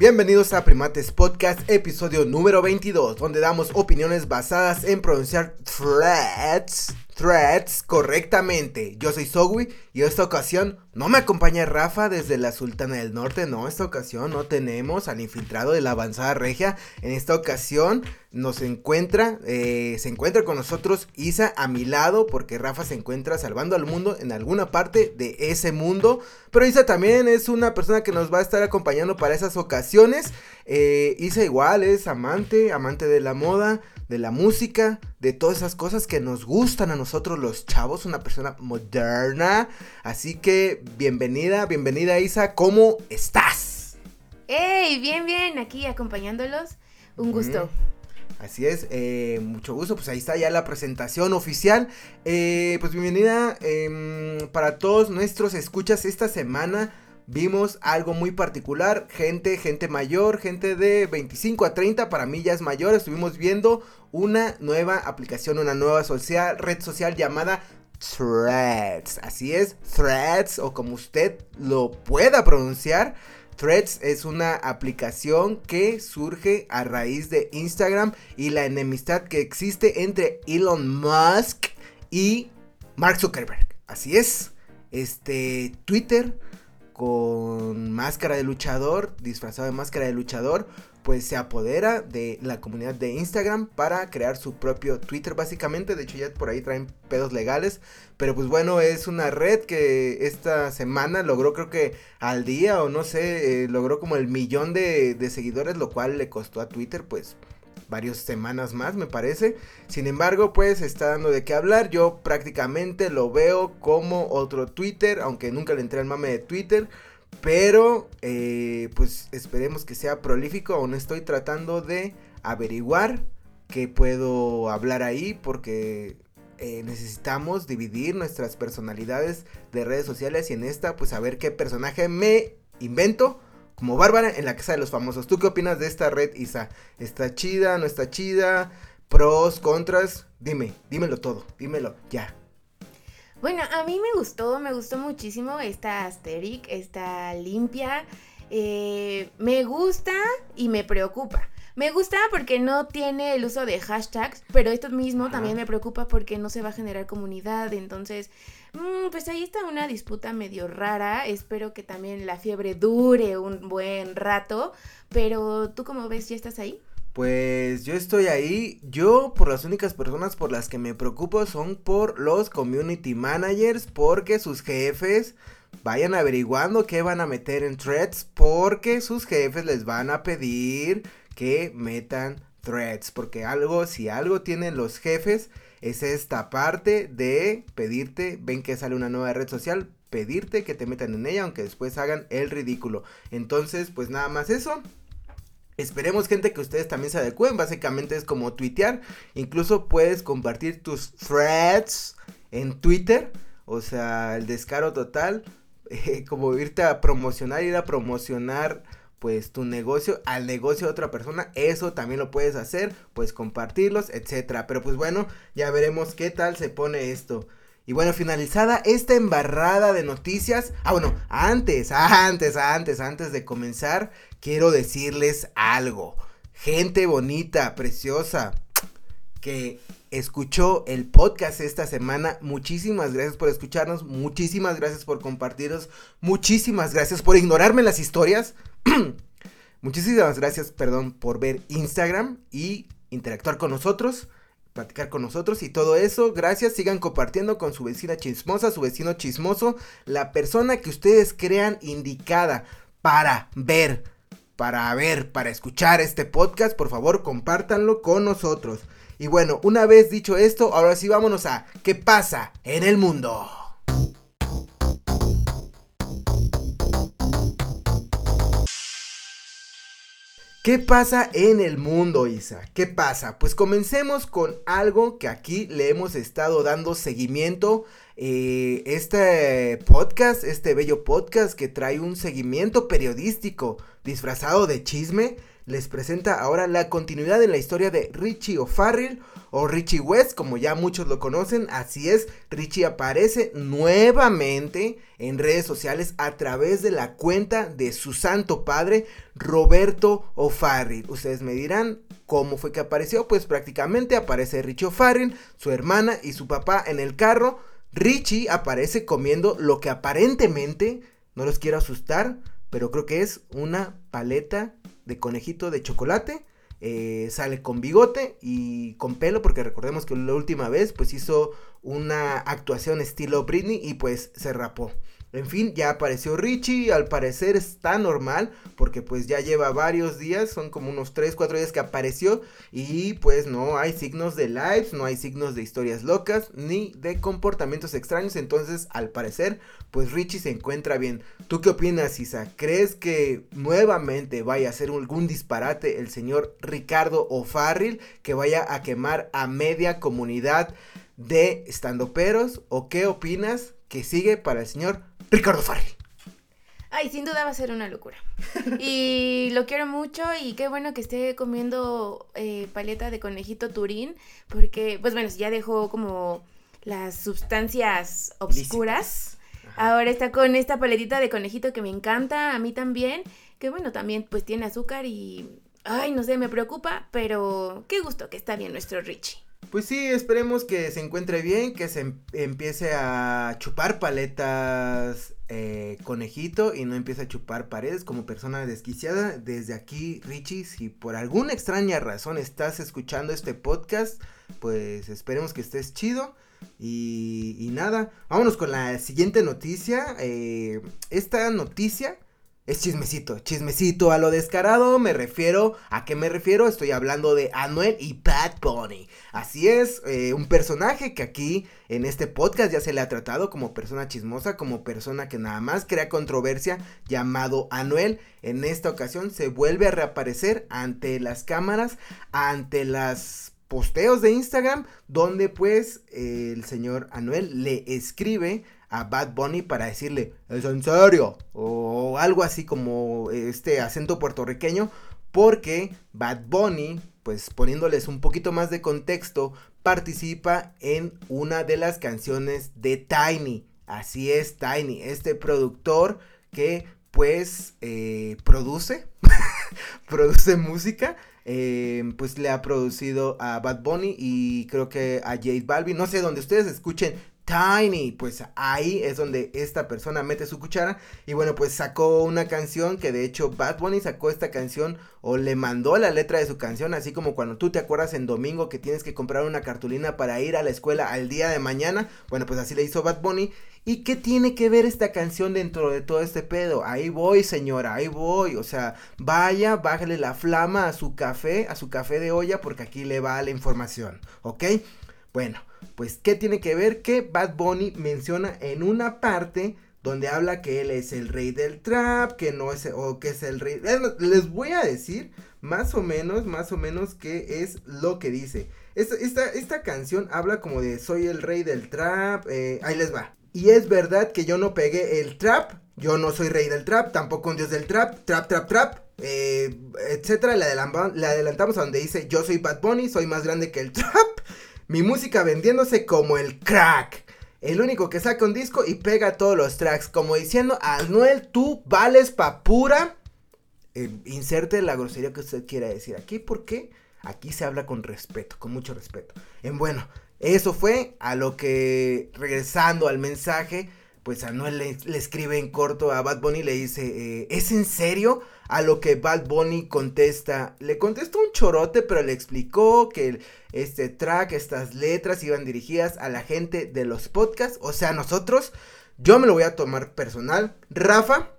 Bienvenidos a Primates Podcast, episodio número 22, donde damos opiniones basadas en pronunciar threads, correctamente. Yo soy Sogui y esta ocasión no me acompaña Rafa desde la Sultana del Norte, no, esta ocasión no tenemos al infiltrado de la avanzada regia. En esta ocasión nos encuentra, eh, se encuentra con nosotros Isa a mi lado, porque Rafa se encuentra salvando al mundo en alguna parte de ese mundo. Pero Isa también es una persona que nos va a estar acompañando para esas ocasiones. Eh, Isa igual es amante, amante de la moda, de la música, de todas esas cosas que nos gustan a nosotros los chavos, una persona moderna. Así que bienvenida, bienvenida Isa, ¿cómo estás? ¡Hey! Bien, bien, aquí acompañándolos. Un gusto. Así es, eh, mucho gusto. Pues ahí está ya la presentación oficial. Eh, pues bienvenida em, para todos nuestros escuchas esta semana vimos algo muy particular, gente, gente mayor, gente de 25 a 30, para mí ya es mayor, estuvimos viendo una nueva aplicación, una nueva social, red social llamada Threads. Así es, Threads o como usted lo pueda pronunciar. Threads es una aplicación que surge a raíz de Instagram y la enemistad que existe entre Elon Musk y Mark Zuckerberg. Así es, este Twitter con máscara de luchador, disfrazado de máscara de luchador, pues se apodera de la comunidad de Instagram para crear su propio Twitter básicamente, de hecho ya por ahí traen pedos legales, pero pues bueno, es una red que esta semana logró creo que al día o no sé, eh, logró como el millón de, de seguidores, lo cual le costó a Twitter pues varias semanas más, me parece. Sin embargo, pues está dando de qué hablar. Yo prácticamente lo veo como otro Twitter, aunque nunca le entré al mame de Twitter. Pero, eh, pues esperemos que sea prolífico. Aún estoy tratando de averiguar qué puedo hablar ahí porque eh, necesitamos dividir nuestras personalidades de redes sociales y en esta, pues a ver qué personaje me invento como Bárbara en la Casa de los Famosos. ¿Tú qué opinas de esta red, Isa? ¿Está chida? ¿No está chida? ¿Pros? ¿Contras? Dime, dímelo todo, dímelo ya. Bueno, a mí me gustó, me gustó muchísimo esta Asterix, esta limpia. Eh, me gusta y me preocupa. Me gusta porque no tiene el uso de hashtags, pero esto mismo también me preocupa porque no se va a generar comunidad, entonces Mm, pues ahí está una disputa medio rara. Espero que también la fiebre dure un buen rato. Pero tú como ves, ¿ya estás ahí? Pues yo estoy ahí. Yo por las únicas personas por las que me preocupo son por los community managers porque sus jefes vayan averiguando qué van a meter en threads porque sus jefes les van a pedir que metan threads porque algo si algo tienen los jefes es esta parte de pedirte, ven que sale una nueva red social, pedirte que te metan en ella, aunque después hagan el ridículo. Entonces, pues nada más eso. Esperemos gente que ustedes también se adecuen, básicamente es como tuitear, incluso puedes compartir tus threads en Twitter, o sea, el descaro total, eh, como irte a promocionar, ir a promocionar pues tu negocio al negocio de otra persona, eso también lo puedes hacer, pues compartirlos, etcétera. Pero pues bueno, ya veremos qué tal se pone esto. Y bueno, finalizada esta embarrada de noticias. Ah, bueno, antes, antes, antes, antes de comenzar, quiero decirles algo. Gente bonita, preciosa, que escuchó el podcast esta semana. Muchísimas gracias por escucharnos, muchísimas gracias por compartirnos, muchísimas gracias por ignorarme las historias. Muchísimas gracias, perdón, por ver Instagram y interactuar con nosotros, platicar con nosotros y todo eso. Gracias, sigan compartiendo con su vecina chismosa, su vecino chismoso, la persona que ustedes crean indicada para ver, para ver, para escuchar este podcast. Por favor, compártanlo con nosotros. Y bueno, una vez dicho esto, ahora sí vámonos a ¿qué pasa en el mundo? ¿Qué pasa en el mundo, Isa? ¿Qué pasa? Pues comencemos con algo que aquí le hemos estado dando seguimiento. Eh, este podcast, este bello podcast que trae un seguimiento periodístico disfrazado de chisme, les presenta ahora la continuidad en la historia de Richie O'Farrell o Richie West, como ya muchos lo conocen. Así es, Richie aparece nuevamente en redes sociales a través de la cuenta de su santo padre, Roberto O'Farrell. Ustedes me dirán, ¿Cómo fue que apareció? Pues prácticamente aparece Richie O'Farrell, su hermana y su papá en el carro. Richie aparece comiendo lo que aparentemente, no los quiero asustar, pero creo que es una paleta de conejito de chocolate. Eh, sale con bigote y con pelo, porque recordemos que la última vez pues hizo una actuación estilo Britney y pues se rapó. En fin, ya apareció Richie, al parecer está normal, porque pues ya lleva varios días, son como unos 3, 4 días que apareció y pues no hay signos de lives, no hay signos de historias locas, ni de comportamientos extraños, entonces al parecer pues Richie se encuentra bien. ¿Tú qué opinas, Isa? ¿Crees que nuevamente vaya a hacer algún disparate el señor Ricardo O'Farrill que vaya a quemar a media comunidad de estandoperos? ¿O qué opinas que sigue para el señor Ricardo Farri. Ay, sin duda va a ser una locura. Y lo quiero mucho y qué bueno que esté comiendo eh, paleta de conejito turín, porque, pues bueno, ya dejó como las sustancias obscuras. Ahora está con esta paletita de conejito que me encanta, a mí también, que bueno, también pues tiene azúcar y, ay, no sé, me preocupa, pero qué gusto que está bien nuestro Richie. Pues sí, esperemos que se encuentre bien, que se em, empiece a chupar paletas eh, conejito y no empiece a chupar paredes como persona desquiciada. Desde aquí, Richie, si por alguna extraña razón estás escuchando este podcast, pues esperemos que estés chido. Y, nada, vámonos con la siguiente noticia. Eh, esta noticia es chismecito, chismecito a lo descarado, me refiero, ¿a qué me refiero? Estoy hablando de Anuel y Bad Bunny. Así es, eh, un personaje que aquí en este podcast ya se le ha tratado como persona chismosa, como persona que nada más crea controversia, llamado Anuel. En esta ocasión se vuelve a reaparecer ante las cámaras, ante las posteos de Instagram, donde pues el señor Anuel le escribe a Bad Bunny para decirle, ¿es en serio? O algo así como este acento puertorriqueño, porque Bad Bunny, pues poniéndoles un poquito más de contexto, participa en una de las canciones de Tiny. Así es, Tiny, este productor que pues eh, produce, produce música. Eh, pues le ha producido a Bad Bunny y creo que a Jade Balvin. No sé, donde ustedes escuchen Tiny, pues ahí es donde esta persona mete su cuchara y bueno, pues sacó una canción que de hecho Bad Bunny sacó esta canción o le mandó la letra de su canción, así como cuando tú te acuerdas en domingo que tienes que comprar una cartulina para ir a la escuela al día de mañana, bueno, pues así le hizo Bad Bunny. ¿Y qué tiene que ver esta canción dentro de todo este pedo? Ahí voy, señora, ahí voy. O sea, vaya, bájale la flama a su café, a su café de olla, porque aquí le va la información, ¿ok? Bueno, pues, ¿qué tiene que ver? Que Bad Bunny menciona en una parte donde habla que él es el rey del trap, que no es, o que es el rey. Les voy a decir más o menos, más o menos qué es lo que dice. Esta, esta, canción habla como de soy el rey del trap, eh, ahí les va. Y es verdad que yo no pegué el trap, yo no soy rey del trap, tampoco un dios del trap, trap, trap, trap, eh, etcétera. Le, le adelantamos a donde dice yo soy Bad Bunny, soy más grande que el trap. Mi música vendiéndose como el crack. El único que saca un disco y pega todos los tracks. Como diciendo, Anuel, tú vales pa' pura. Eh, inserte la grosería que usted quiera decir aquí. porque Aquí se habla con respeto, con mucho respeto. En bueno, eso fue a lo que, regresando al mensaje, pues Anuel le, le escribe en corto a Bad Bunny y le dice, eh, ¿es en serio? A lo que Bad Bunny contesta, le contestó un chorote, pero le explicó que este track, estas letras iban dirigidas a la gente de los podcasts, o sea, nosotros. Yo me lo voy a tomar personal. Rafa,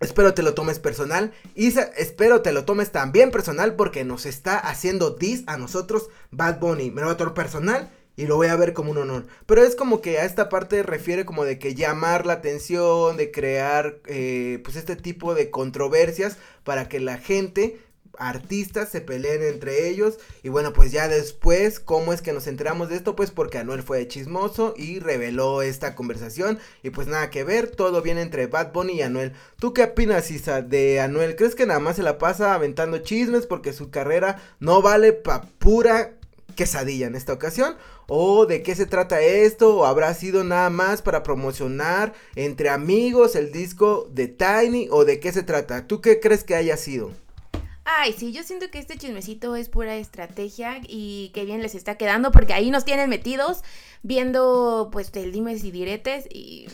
espero te lo tomes personal. Isa, espero te lo tomes también personal porque nos está haciendo dis a nosotros Bad Bunny. Me lo voy a tomar personal y lo voy a ver como un honor. Pero es como que a esta parte refiere como de que llamar la atención, de crear eh, pues este tipo de controversias para que la gente artistas se peleen entre ellos. Y bueno, pues ya después, ¿cómo es que nos enteramos de esto? Pues porque Anuel fue chismoso y reveló esta conversación. Y pues nada que ver, todo viene entre Bad Bunny y Anuel. ¿Tú qué opinas, Isa, de Anuel? ¿Crees que nada más se la pasa aventando chismes porque su carrera no vale pa' pura quesadilla en esta ocasión? ¿O de qué se trata esto? ¿O habrá sido nada más para promocionar entre amigos el disco de Tiny? ¿O de qué se trata? ¿Tú qué crees que haya sido? Ay, sí, yo siento que este chismecito es pura estrategia y que bien les está quedando porque ahí nos tienen metidos viendo pues el dimes y diretes y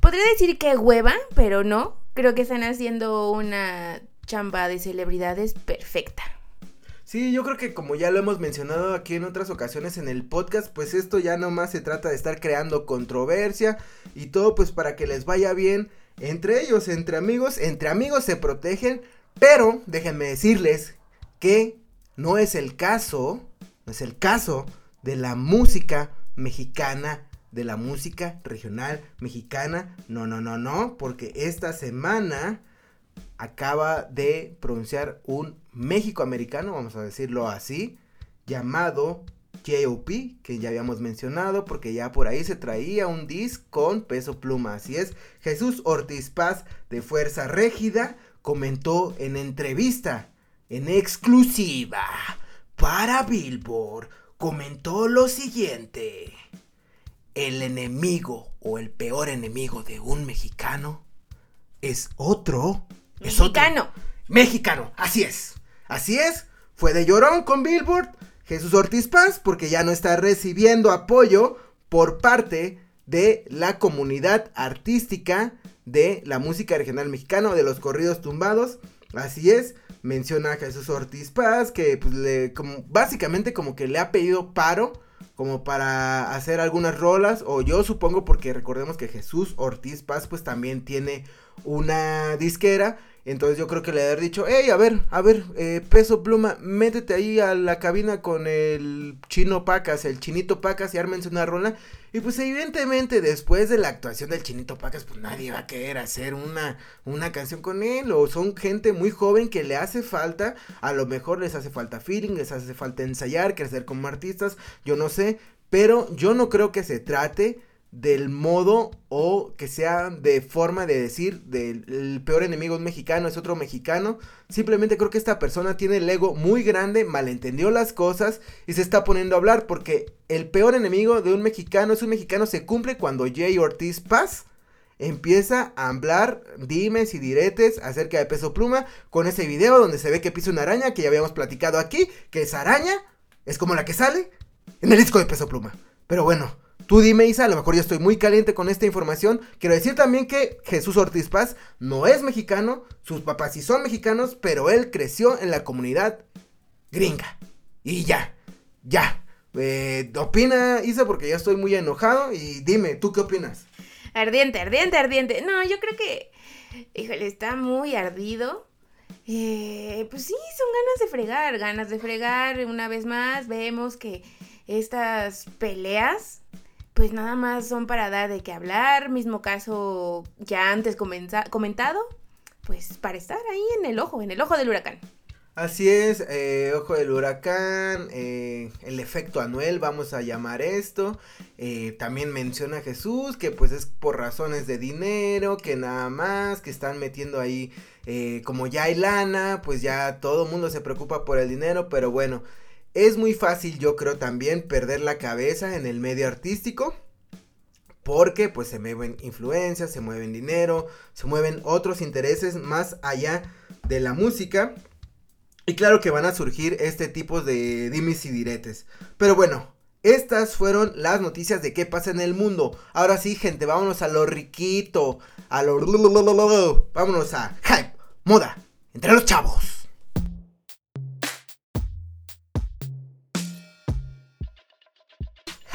podría decir que hueva, pero no, creo que están haciendo una chamba de celebridades perfecta. Sí, yo creo que como ya lo hemos mencionado aquí en otras ocasiones en el podcast, pues esto ya nomás se trata de estar creando controversia y todo pues para que les vaya bien entre ellos, entre amigos, entre amigos se protegen, pero déjenme decirles que no es el caso, no es el caso de la música mexicana, de la música regional mexicana. No, no, no, no, porque esta semana acaba de pronunciar un México americano, vamos a decirlo así, llamado J.O.P., que ya habíamos mencionado, porque ya por ahí se traía un disc con peso pluma. Así es, Jesús Ortiz Paz de Fuerza Régida comentó en entrevista, en exclusiva, para Billboard, comentó lo siguiente. El enemigo o el peor enemigo de un mexicano es otro. Es Mexicano. Mexicano, así es. Así es. Fue de llorón con Billboard. Jesús Ortiz Paz, porque ya no está recibiendo apoyo por parte de la comunidad artística de la música regional mexicana, de los corridos tumbados. Así es, menciona a Jesús Ortiz Paz, que pues, le, como, básicamente como que le ha pedido paro, como para hacer algunas rolas, o yo supongo porque recordemos que Jesús Ortiz Paz pues también tiene una disquera entonces yo creo que le haber dicho, hey, a ver, a ver, eh, peso pluma, métete ahí a la cabina con el chino Pacas, el chinito Pacas y ármense una rola. Y pues evidentemente después de la actuación del chinito Pacas, pues nadie va a querer hacer una, una canción con él. O son gente muy joven que le hace falta, a lo mejor les hace falta feeling, les hace falta ensayar, crecer como artistas, yo no sé. Pero yo no creo que se trate del modo o que sea de forma de decir del peor enemigo es mexicano, es otro mexicano. Simplemente creo que esta persona tiene el ego muy grande, malentendió las cosas y se está poniendo a hablar porque el peor enemigo de un mexicano es un mexicano se cumple cuando Jay Ortiz Paz empieza a hablar dimes y diretes acerca de Peso Pluma con ese video donde se ve que pisa una araña que ya habíamos platicado aquí, que esa araña es como la que sale en el disco de Peso Pluma. Pero bueno, Tú dime, Isa, a lo mejor yo estoy muy caliente con esta información. Quiero decir también que Jesús Ortiz Paz no es mexicano, sus papás sí son mexicanos, pero él creció en la comunidad gringa. Y ya, ya. Eh, opina, Isa, porque ya estoy muy enojado. Y dime, ¿tú qué opinas? Ardiente, ardiente, ardiente. No, yo creo que, híjole, está muy ardido. Eh, pues sí, son ganas de fregar, ganas de fregar. Una vez más, vemos que estas peleas pues nada más son para dar de qué hablar, mismo caso ya antes comentado, pues para estar ahí en el ojo, en el ojo del huracán. Así es, eh, ojo del huracán, eh, el efecto Anuel, vamos a llamar esto. Eh, también menciona Jesús que pues es por razones de dinero, que nada más, que están metiendo ahí, como ya hay lana, pues ya todo el mundo se preocupa por el dinero, pero bueno, es muy fácil, yo creo también, perder la cabeza en el medio artístico. Porque pues se mueven influencias, se mueven dinero, se mueven otros intereses más allá de la música. Y claro que van a surgir este tipo de dimes y diretes. Pero bueno, estas fueron las noticias de qué pasa en el mundo. Ahora sí, gente, vámonos a lo riquito. A lo... Vámonos a hype, moda, entre los chavos.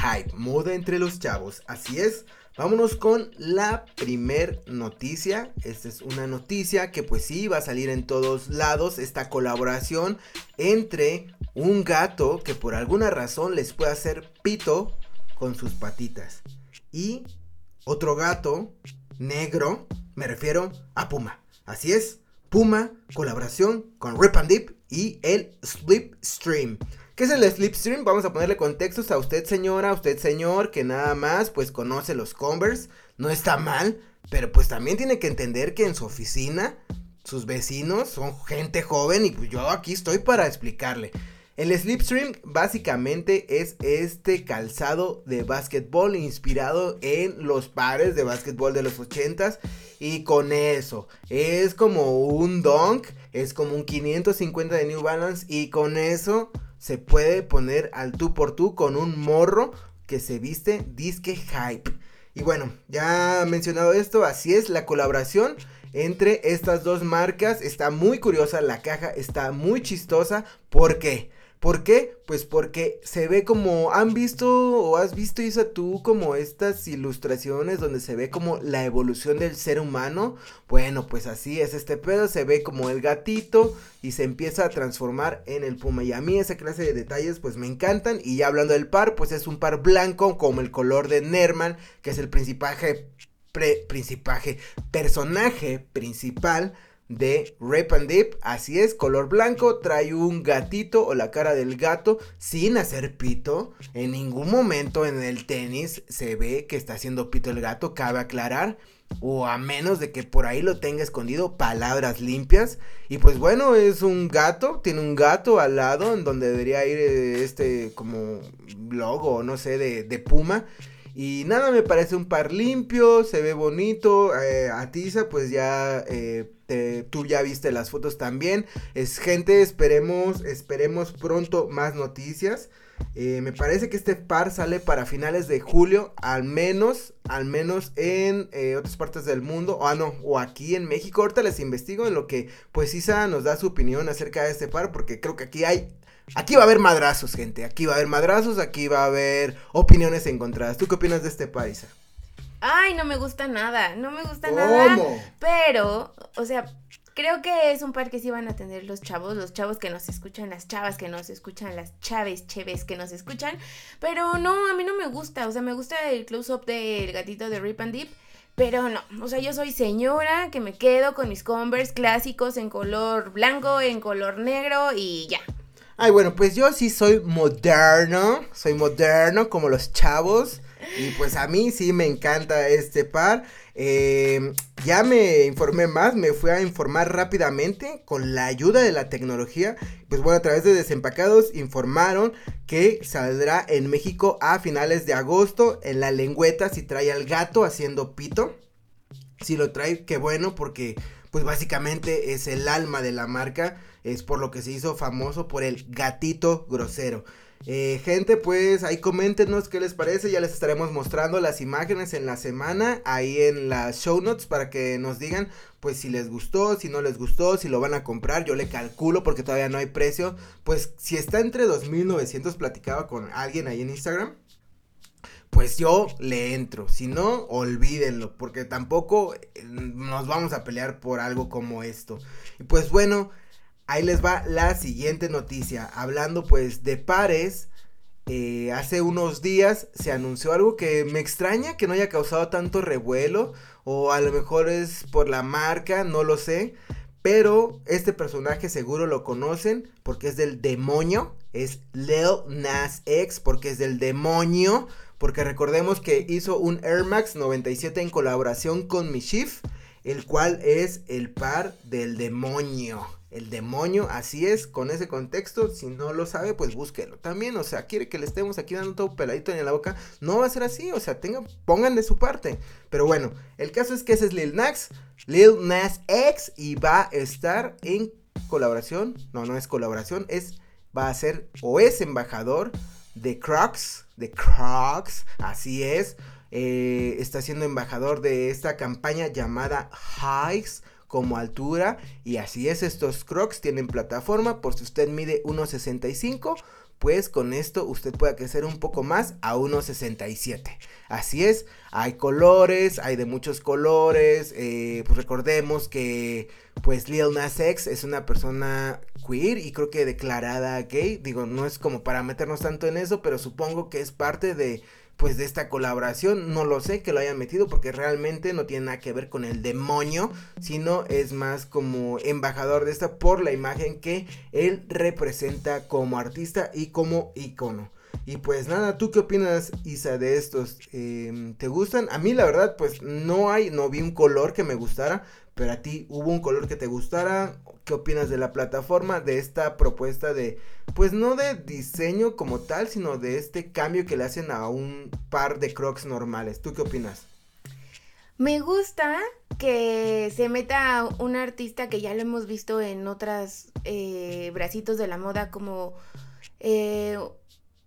Hype, moda entre los chavos. Así es. Vámonos con la primer noticia. Esta es una noticia que pues sí va a salir en todos lados. Esta colaboración entre un gato que por alguna razón les puede hacer pito con sus patitas. Y otro gato negro, me refiero a Puma. Así es, Puma, colaboración con Rip and Dip y el Slipstream. ¿Qué es el Slipstream? Vamos a ponerle contextos a usted señora, a usted señor, que nada más pues conoce los Converse. No está mal, pero pues también tiene que entender que en su oficina sus vecinos son gente joven y pues yo aquí estoy para explicarle. El slipstream básicamente es este calzado de básquetbol inspirado en los pares de básquetbol de los 80s y con eso es como un dunk, es como un 550 de New Balance y con eso se puede poner al tú por tú con un morro que se viste disque hype. Y bueno, ya mencionado esto, así es la colaboración entre estas dos marcas. Está muy curiosa, la caja está muy chistosa. ¿Por qué? ¿Por qué? Pues porque se ve como, ¿han visto o has visto, Isa, tú como estas ilustraciones donde se ve como la evolución del ser humano? Bueno, pues así es este pedo, se ve como el gatito y se empieza a transformar en el puma. Y a mí esa clase de detalles pues me encantan. Y ya hablando del par, pues es un par blanco como el color de Nerman, que es el principaje, principaje, personaje principal de Rip and Dip. Así es, color blanco, trae un gatito o la cara del gato sin hacer pito. En ningún momento en el tenis se ve que está haciendo pito el gato, cabe aclarar. O a menos de que por ahí lo tenga escondido, palabras limpias. Y pues bueno, es un gato, tiene un gato al lado en donde debería ir eh, este como logo, no sé, de, de puma. Y nada, me parece un par limpio, se ve bonito. Eh, a pues ya eh, tú ya viste las fotos también. Es gente, esperemos, esperemos pronto más noticias. Eh, me parece que este par sale para finales de julio, al menos, al menos en otras partes del mundo, o ah, no, o aquí en México. Ahorita les investigo en lo que pues Isa nos da su opinión acerca de este par, porque creo que aquí hay Aquí va a haber madrazos, gente. Aquí va a haber madrazos, aquí va a haber opiniones encontradas. ¿Tú qué opinas de este país? Ay, no me gusta nada, no me gusta nada. Pero, o sea, creo que es un par que sí van a tener los chavos, los chavos que nos escuchan, las chavas que nos escuchan, las chaves, cheves que nos escuchan. Pero no, a mí no me gusta. O sea, me gusta el close-up del gatito de Rip and Deep. Pero no, o sea, yo soy señora que me quedo con mis Converse clásicos en color blanco, en color negro y ya. Ay, bueno, pues yo sí soy moderno, soy moderno como los chavos. Y pues a mí sí me encanta este par. Eh, ya me informé más, me fui a informar rápidamente con la ayuda de la tecnología. Pues bueno, a través de Desempacados informaron que saldrá en México a finales de agosto. En la lengüeta si trae al gato haciendo pito. Si lo trae, qué bueno, porque pues básicamente es el alma de la marca es por lo que se hizo famoso por el gatito grosero. Eh, gente, pues ahí coméntenos qué les parece. Ya les estaremos mostrando las imágenes en la semana, ahí en las show notes, para que nos digan, pues si les gustó, si no les gustó, si lo van a comprar. Yo le calculo porque todavía no hay precio. Pues si está entre 2900, platicaba con alguien ahí en Instagram. Pues yo le entro. Si no, olvídenlo. Porque tampoco eh, nos vamos a pelear por algo como esto. Y pues bueno. Ahí les va la siguiente noticia. Hablando pues de pares, eh, hace unos días se anunció algo que me extraña que no haya causado tanto revuelo. O a lo mejor es por la marca, no lo sé. Pero este personaje seguro lo conocen porque es del demonio. Es Lil Nas X porque es del demonio. Porque recordemos que hizo un Air Max 97 en colaboración con Mishif. El cual es el par del demonio el demonio, así es, con ese contexto, si no lo sabe, pues búsquelo. También, o sea, quiere que le estemos aquí dando todo peladito en la boca, no va a ser así, o sea, tengan, pongan de su parte. Pero bueno, el caso es que ese es Lil Nas, Lil Nas X, y va a estar en colaboración, no, no es colaboración, es, va a ser, o es embajador de Crocs, de Crocs, así es, eh, está siendo embajador de esta campaña llamada Hikes como altura y así es, estos crocs tienen plataforma por si usted mide 1.65 pues con esto usted puede crecer un poco más a 1.67. Así es, hay colores, hay de muchos colores, eh, pues recordemos que pues Lil Nas X es una persona queer y creo que declarada gay, digo, no es como para meternos tanto en eso, pero supongo que es parte de pues de esta colaboración. No lo sé que lo hayan metido porque realmente no tiene nada que ver con el demonio, sino es más como embajador de esta por la imagen que él representa como artista y como icono. Y pues nada, ¿tú qué opinas, Isa, de estos? Em, ¿Te gustan? A mí la verdad, pues no hay, no vi un color que me gustara, pero a ti hubo un color que te gustara. ¿Qué opinas de la plataforma, de esta propuesta de, pues no de diseño como tal, sino de este cambio que le hacen a un par de crocs normales? ¿Tú qué opinas? Me gusta que se meta un artista que ya lo hemos visto en otras eh, bracitos de la moda como eh,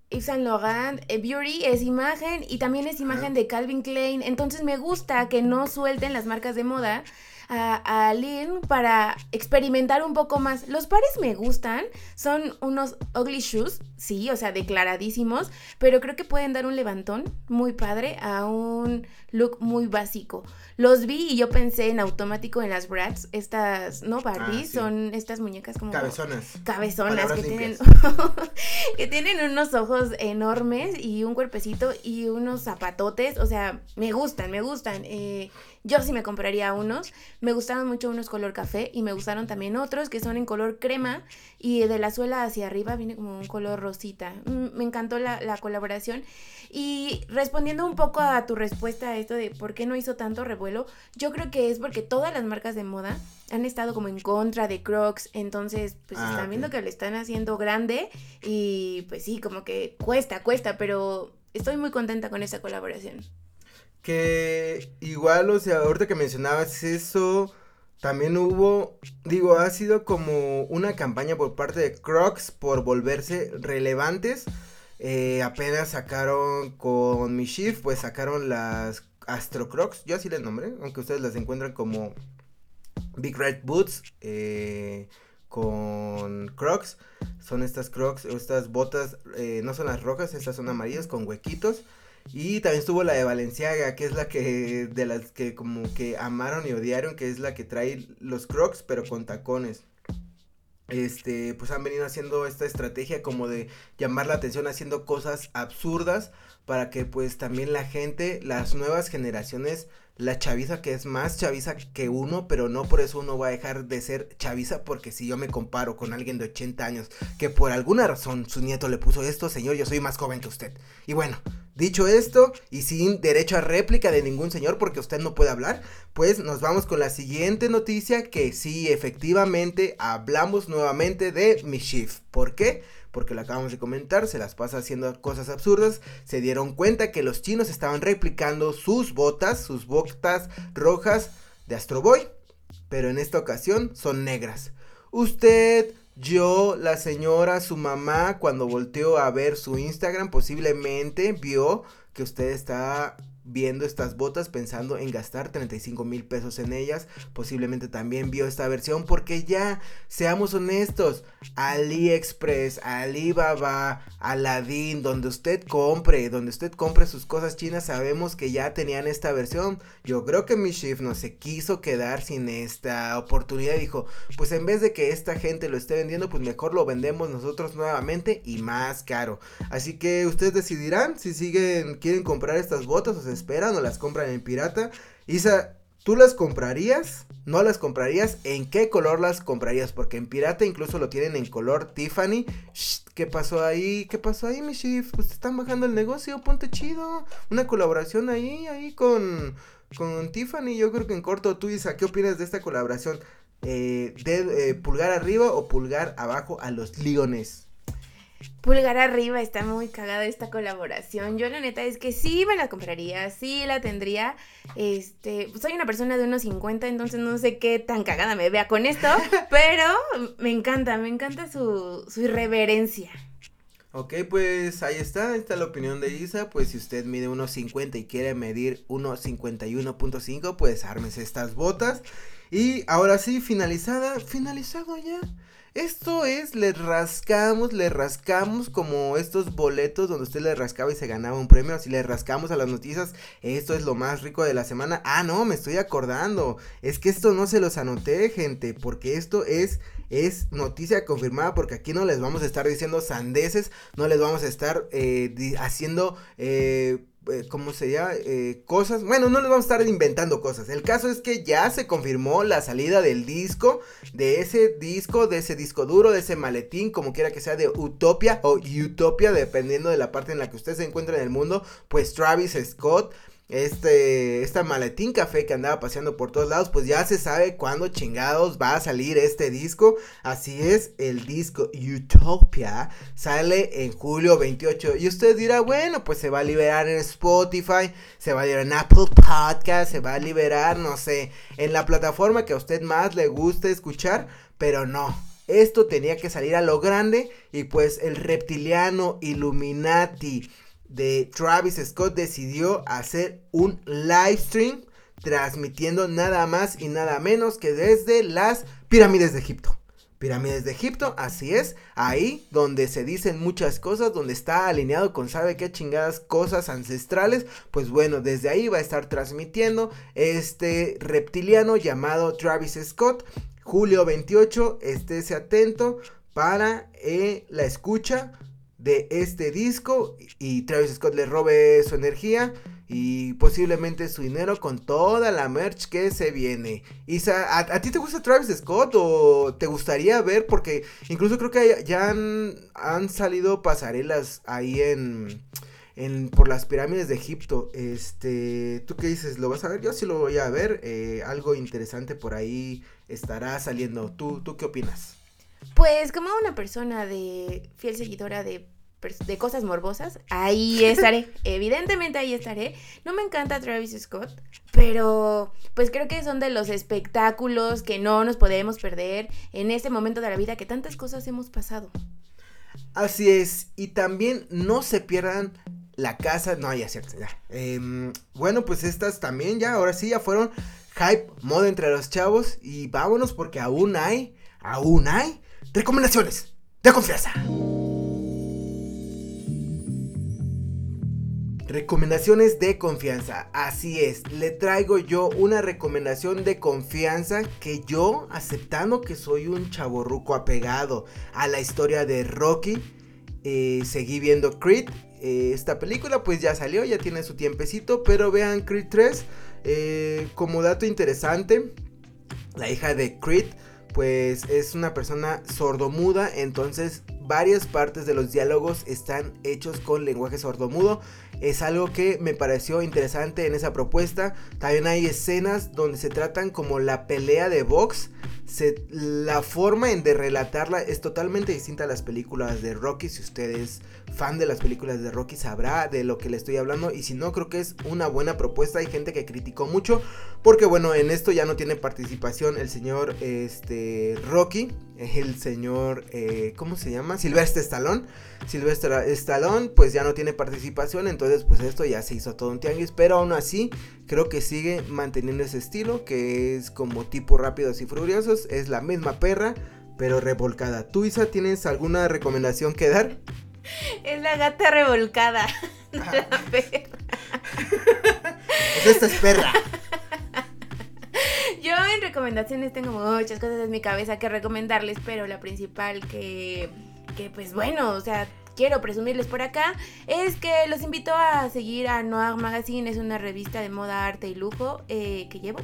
Yves Saint Laurent, eh, Beauty es imagen y también es imagen de Calvin Klein. Entonces me gusta que no suelten las marcas de moda a, a Lynn para experimentar un poco más. Los pares me gustan, son unos ugly shoes, sí, o sea, declaradísimos, pero creo que pueden dar un levantón muy padre a un look muy básico. Los vi y yo pensé en automático en las Bratz, estas, ¿no? Barbies, ah, son estas muñecas como... Cabezonas. Cabezonas, que tienen, que tienen unos ojos enormes y un cuerpecito y unos zapatotes, o sea, me gustan, me gustan. Eh, yo sí me compraría unos. Me gustaron mucho unos color café y me gustaron también otros que son en color crema y de la suela hacia arriba viene como un color rosita. Mm, me encantó la, la colaboración. Y respondiendo un poco a tu respuesta a esto de por qué no hizo tanto revuelo, yo creo que es porque todas las marcas de moda han estado como en contra de Crocs, entonces pues ah, están viendo que lo están haciendo grande y pues sí, como que cuesta, cuesta, pero estoy muy contenta con esta colaboración. Que igual, o sea, ahorita que mencionabas eso, también hubo, digo, ha sido como una campaña por parte de Crocs por volverse relevantes. Eh, apenas sacaron con mi shift, pues sacaron las Astro Crocs, yo así les nombré, aunque ustedes las encuentran como Big Red Boots eh, con Crocs. Son estas Crocs, estas botas, eh, no son las rojas, estas son amarillas con huequitos. Y también estuvo la de Valenciaga, que es la que, de las que como que amaron y odiaron, que es la que trae los crocs, pero con tacones. Este, pues han venido haciendo esta estrategia como de llamar la atención haciendo cosas absurdas para que pues también la gente, las nuevas generaciones la chaviza que es más chaviza que uno, pero no por eso uno va a dejar de ser chaviza, porque si yo me comparo con alguien de 80 años que por alguna razón su nieto le puso esto, señor, yo soy más joven que usted. Y bueno, dicho esto, y sin derecho a réplica de ningún señor, porque usted no puede hablar, pues nos vamos con la siguiente noticia, que sí, efectivamente, hablamos nuevamente de Mischief. ¿Por qué? porque lo acabamos de comentar, se las pasa haciendo cosas absurdas, se dieron cuenta que los chinos estaban replicando sus botas, sus botas rojas de Astro Boy, pero en esta ocasión son negras. Usted, yo, la señora, su mamá, cuando volteó a ver su Instagram, posiblemente vio que usted está viendo estas botas pensando en gastar 35 mil pesos en ellas. Posiblemente también vio esta versión porque ya, seamos honestos, AliExpress, Alibaba, Aladdin, donde usted compre, donde usted compre sus cosas chinas, sabemos que ya tenían esta versión. Yo creo que mi shift no se quiso quedar sin esta oportunidad. Dijo, pues en vez de que esta gente lo esté vendiendo, pues mejor lo vendemos nosotros nuevamente y más caro. Así que ustedes decidirán si siguen, quieren comprar estas botas o se esperan o las compran en pirata. Isa, ¿tú las comprarías? ¿No las comprarías? ¿En qué color las comprarías? Porque en pirata incluso lo tienen en color Tiffany. ¿Qué pasó ahí? ¿Qué pasó ahí, mi chief? Pues están bajando el negocio, ponte chido. Una colaboración ahí, ahí con, con Tiffany. Yo creo que en corto, tú, Isa, ¿qué opinas de esta colaboración? Eh, eh, pulgar arriba o pulgar abajo a los leones. Pulgar arriba, está muy cagada esta colaboración. Yo la neta es que sí me la compraría, sí la tendría. Este, soy una persona de unos 50, entonces no sé qué tan cagada me vea con esto, pero me encanta, me encanta su, su irreverencia. Ok, pues ahí está, está la opinión de Isa, pues si usted mide 1.50 y quiere medir 1.51.5, pues ármese estas botas. Y ahora sí, finalizada, finalizado ya. Esto es, le rascamos, le rascamos como estos boletos donde usted le rascaba y se ganaba un premio. Así le rascamos a las noticias. Esto es lo más rico de la semana. Ah, no, me estoy acordando. Es que esto no se los anoté, gente. Porque esto es, es noticia confirmada. Porque aquí no les vamos a estar diciendo sandeces. No les vamos a estar eh, haciendo... Eh, eh, ¿cómo sería? Eh, cosas. Bueno, no les vamos a estar inventando cosas. El caso es que ya se confirmó la salida del disco, de ese disco, de ese disco duro, de ese maletín, como quiera que sea, de Utopia o Utopia, dependiendo de la parte en la que usted se encuentra en el mundo. Pues Travis Scott este, esta maletín café que andaba paseando por todos lados, pues ya se sabe cuándo chingados va a salir este disco. Así es, el disco Utopia sale en julio 28. Y usted dirá, bueno, pues se va a liberar en Spotify, se va a liberar en Apple Podcast, se va a liberar, no sé, en la plataforma que a usted más le guste escuchar, pero no. Esto tenía que salir a lo grande y pues el reptiliano Illuminati de Travis Scott decidió hacer un live stream transmitiendo nada más y nada menos que desde las pirámides de Egipto. Pirámides de Egipto, así es, ahí donde se dicen muchas cosas, donde está alineado con sabe qué chingadas cosas ancestrales, pues bueno, desde ahí va a estar transmitiendo este reptiliano llamado Travis Scott, julio 28, estése atento para eh, la escucha de este disco y Travis Scott le robe su energía y posiblemente su dinero con toda la merch que se viene. Isa, ¿a, ti te gusta Travis Scott o te gustaría ver? Porque incluso creo que ya han, salido pasarelas ahí en, por las pirámides de Egipto. Este, ¿tú qué dices? ¿Lo vas a ver? Yo sí lo voy a ver. Eh, algo interesante por ahí estará saliendo. ¿Tú, ¿Tú qué opinas? Pues como una persona de fiel seguidora de, de cosas morbosas, ahí estaré. Evidentemente ahí estaré. No me encanta Travis Scott, pero pues creo que son de los espectáculos que no nos podemos perder en este momento de la vida que tantas cosas hemos pasado. Así es, y también no se pierdan la casa, no, ya cierto, ya. Em, bueno, pues estas también ya, ahora sí, ya fueron hype, moda entre los chavos y vámonos porque aún hay, aún hay Recomendaciones de confianza. Recomendaciones de confianza. Así es, le traigo yo una recomendación de confianza que yo, aceptando que soy un chaborruco apegado a la historia de Rocky, eh, seguí viendo Creed. Eh, esta película pues ya salió, ya tiene su tiempecito, pero vean Creed 3. Eh, como dato interesante, la hija de Creed pues es una persona sordomuda, entonces varias partes de los diálogos están hechos con lenguaje sordomudo. Es algo que me pareció interesante en esa propuesta. También hay escenas donde se tratan como la pelea de box la forma en de relatarla es totalmente distinta a las películas de Rocky. Si usted es fan de las películas de Rocky sabrá de lo que le estoy hablando. Y si no, creo que es una buena propuesta. Hay gente que criticó mucho. Porque bueno, en esto ya no tiene participación el señor este, Rocky. El señor, eh, ¿cómo se llama? Silvestre Stallone. Silvestre Stallone pues ya no tiene participación. Entonces pues esto ya se hizo todo un tianguis. Pero aún así creo que sigue manteniendo ese estilo. Que es como tipo rápidos y furiosos es la misma perra, pero revolcada. ¿Tú, Isa, tienes alguna recomendación que dar? Es la gata revolcada. La perra. esta es perra. Tengo muchas cosas en mi cabeza que recomendarles, pero la principal que, que pues bueno, o sea, quiero presumirles por acá es que los invito a seguir a Noir Magazine, es una revista de moda, arte y lujo eh, que llevo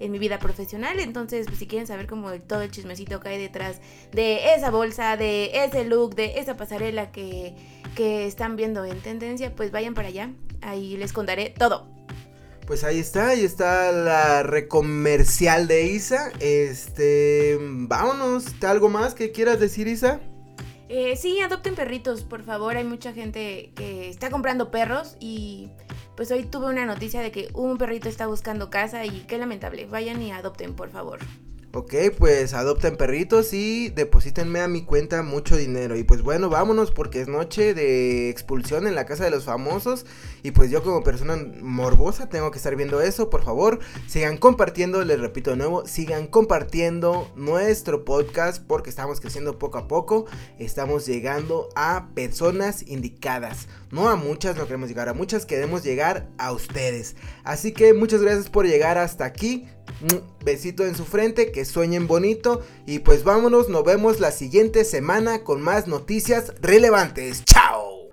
en mi vida profesional. Entonces, pues, si quieren saber cómo todo el chismecito cae detrás de esa bolsa, de ese look, de esa pasarela que, que están viendo en tendencia, pues vayan para allá. Ahí les contaré todo. Pues ahí está, ahí está la recomercial de Isa. Este, vámonos, ¿algo más que quieras decir, Isa? Eh, sí, adopten perritos, por favor. Hay mucha gente que está comprando perros y pues hoy tuve una noticia de que un perrito está buscando casa y qué lamentable. Vayan y adopten, por favor. Ok, pues adopten perritos y deposítenme a mi cuenta mucho dinero. Y pues bueno, vámonos porque es noche de expulsión en la casa de los famosos. Y pues yo como persona morbosa tengo que estar viendo eso. Por favor, sigan compartiendo, les repito de nuevo, sigan compartiendo nuestro podcast porque estamos creciendo poco a poco. Estamos llegando a personas indicadas. No a muchas, no queremos llegar a muchas, queremos llegar a ustedes. Así que muchas gracias por llegar hasta aquí. Besito en su frente, que sueñen bonito y pues vámonos, nos vemos la siguiente semana con más noticias relevantes. ¡Chao!